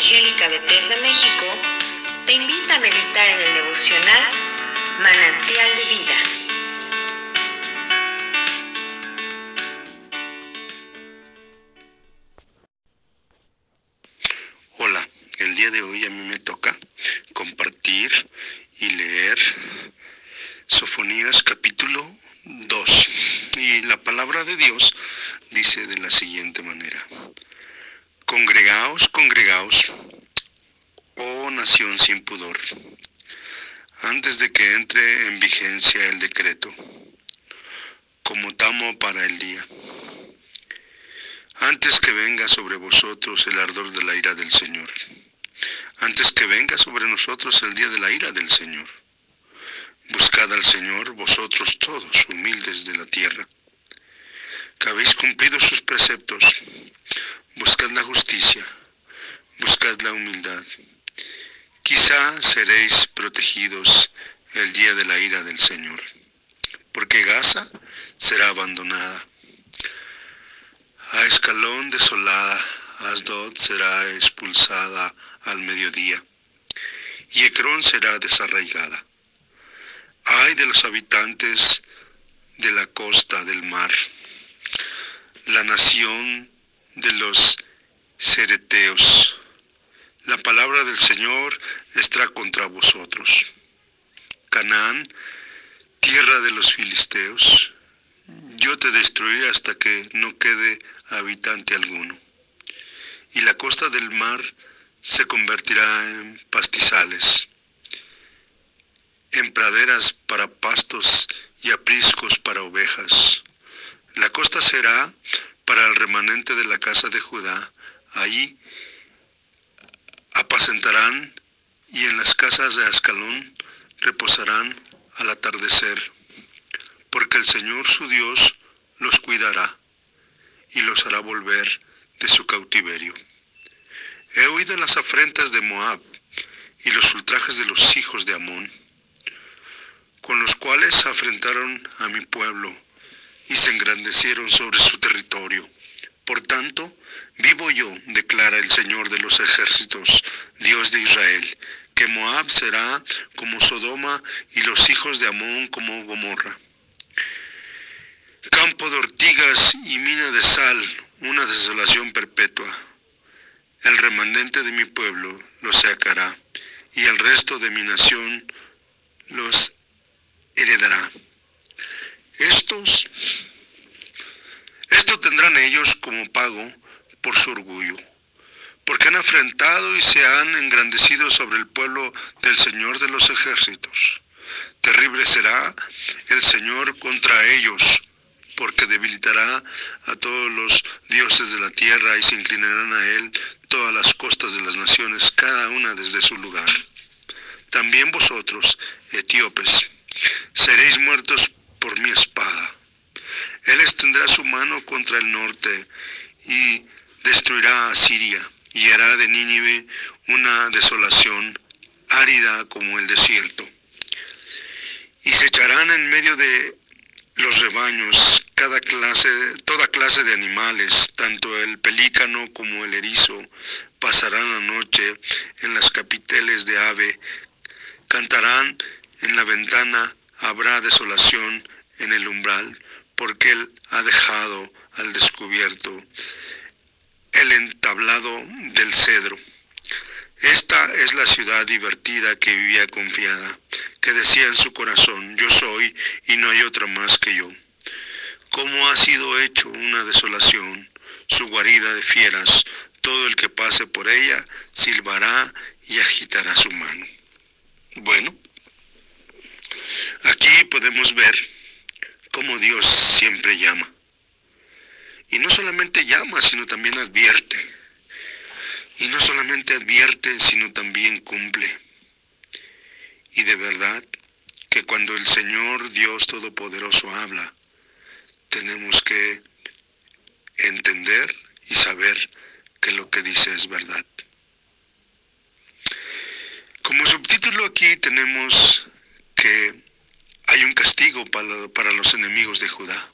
Católica Bethesda México te invita a meditar en el devocional Manantial de Vida. Hola, el día de hoy a mí me toca compartir y leer Sofonías capítulo 2. Y la palabra de Dios dice de la siguiente manera. Congregaos, congregaos, oh nación sin pudor, antes de que entre en vigencia el decreto, como tamo para el día, antes que venga sobre vosotros el ardor de la ira del Señor, antes que venga sobre nosotros el día de la ira del Señor. Buscad al Señor, vosotros todos, humildes de la tierra, que habéis cumplido sus preceptos, buscad la justicia, buscad la humildad. Quizá seréis protegidos el día de la ira del Señor, porque Gaza será abandonada. A escalón desolada, Asdod será expulsada al mediodía, y Ecrón será desarraigada. Ay de los habitantes de la costa del mar, la nación de los cereteos. La palabra del Señor está contra vosotros. Canaán, tierra de los filisteos, yo te destruiré hasta que no quede habitante alguno. Y la costa del mar se convertirá en pastizales, en praderas para pastos y apriscos para ovejas. La costa será para el remanente de la casa de Judá. Allí apacentarán y en las casas de Ascalón reposarán al atardecer, porque el Señor su Dios los cuidará y los hará volver de su cautiverio. He oído las afrentas de Moab y los ultrajes de los hijos de Amón, con los cuales afrentaron a mi pueblo y se engrandecieron sobre su territorio. Por tanto, vivo yo, declara el Señor de los ejércitos, Dios de Israel, que Moab será como Sodoma y los hijos de Amón como Gomorra. Campo de ortigas y mina de sal, una desolación perpetua. El remanente de mi pueblo los sacará, y el resto de mi nación los heredará. Estos, esto tendrán ellos como pago por su orgullo, porque han afrentado y se han engrandecido sobre el pueblo del Señor de los ejércitos. Terrible será el Señor contra ellos, porque debilitará a todos los dioses de la tierra y se inclinarán a él todas las costas de las naciones, cada una desde su lugar. También vosotros, etíopes, seréis muertos por mi espada. Él extenderá su mano contra el norte y destruirá a Siria y hará de Nínive una desolación árida como el desierto. Y se echarán en medio de los rebaños cada clase, toda clase de animales, tanto el pelícano como el erizo, pasarán la noche en las capiteles de ave, cantarán en la ventana habrá desolación en el umbral, porque Él ha dejado al descubierto el entablado del cedro. Esta es la ciudad divertida que vivía confiada, que decía en su corazón, yo soy y no hay otra más que yo. ¿Cómo ha sido hecho una desolación, su guarida de fieras? Todo el que pase por ella silbará y agitará su mano. Bueno, Aquí podemos ver cómo Dios siempre llama. Y no solamente llama, sino también advierte. Y no solamente advierte, sino también cumple. Y de verdad que cuando el Señor Dios Todopoderoso habla, tenemos que entender y saber que lo que dice es verdad. Como subtítulo aquí tenemos que hay un castigo para, los enemigos de Judá.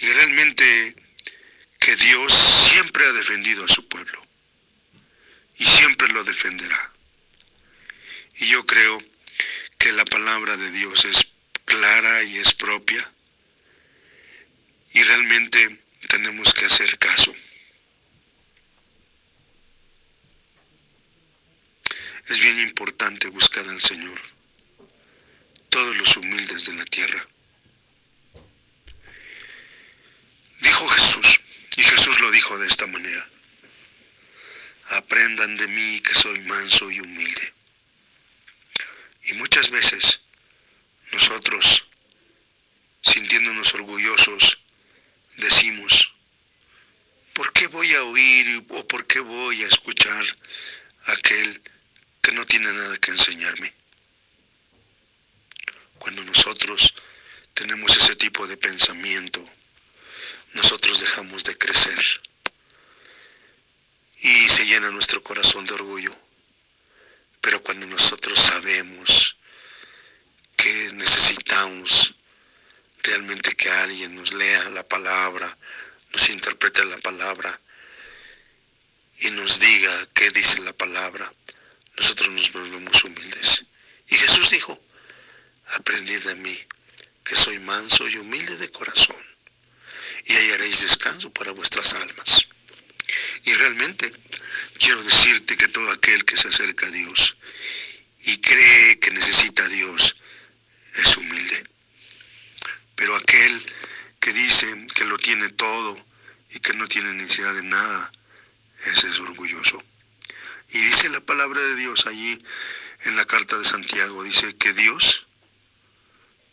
Y realmente que Dios siempre ha defendido a su pueblo. y siempre lo defenderá. Y yo creo que la palabra de Dios es clara y es propia y realmente tenemos que hacer caso. Es bien importante buscar al Señor, todos los humildes de la tierra. Dijo Jesús, y Jesús lo dijo de esta manera, aprendan de mí que soy manso y humilde. Y muchas veces nosotros, sintiéndonos orgullosos, decimos, ¿por qué voy a oír o por qué voy a escuchar a aquel que no tiene nada que enseñarme? Cuando nosotros tenemos ese tipo de pensamiento, nosotros dejamos de crecer y se llena nuestro corazón de orgullo. Pero cuando nosotros sabemos que necesitamos realmente que alguien nos lea la palabra, nos interprete la palabra y nos diga qué dice la palabra, nosotros nos volvemos humildes. Y Jesús dijo, aprendid de mí, que soy manso y humilde de corazón, y hallaréis descanso para vuestras almas. Y realmente quiero decirte que todo aquel que se acerca a Dios y cree que necesita a Dios es humilde. Pero aquel que dice que lo tiene todo y que no tiene necesidad de nada, ese es orgulloso. Y dice la palabra de Dios allí en la carta de Santiago, dice que Dios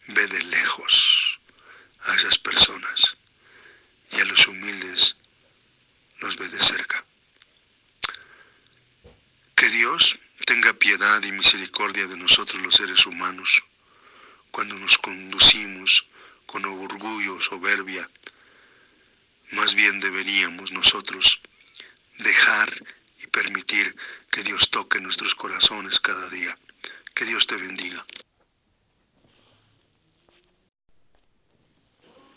ve de lejos a esas personas y a los humildes los ve de cerca. Que Dios tenga piedad y misericordia de nosotros los seres humanos cuando nos conducimos con orgullo, soberbia. Más bien deberíamos nosotros dejar y permitir que Dios toque nuestros corazones cada día. Que Dios te bendiga.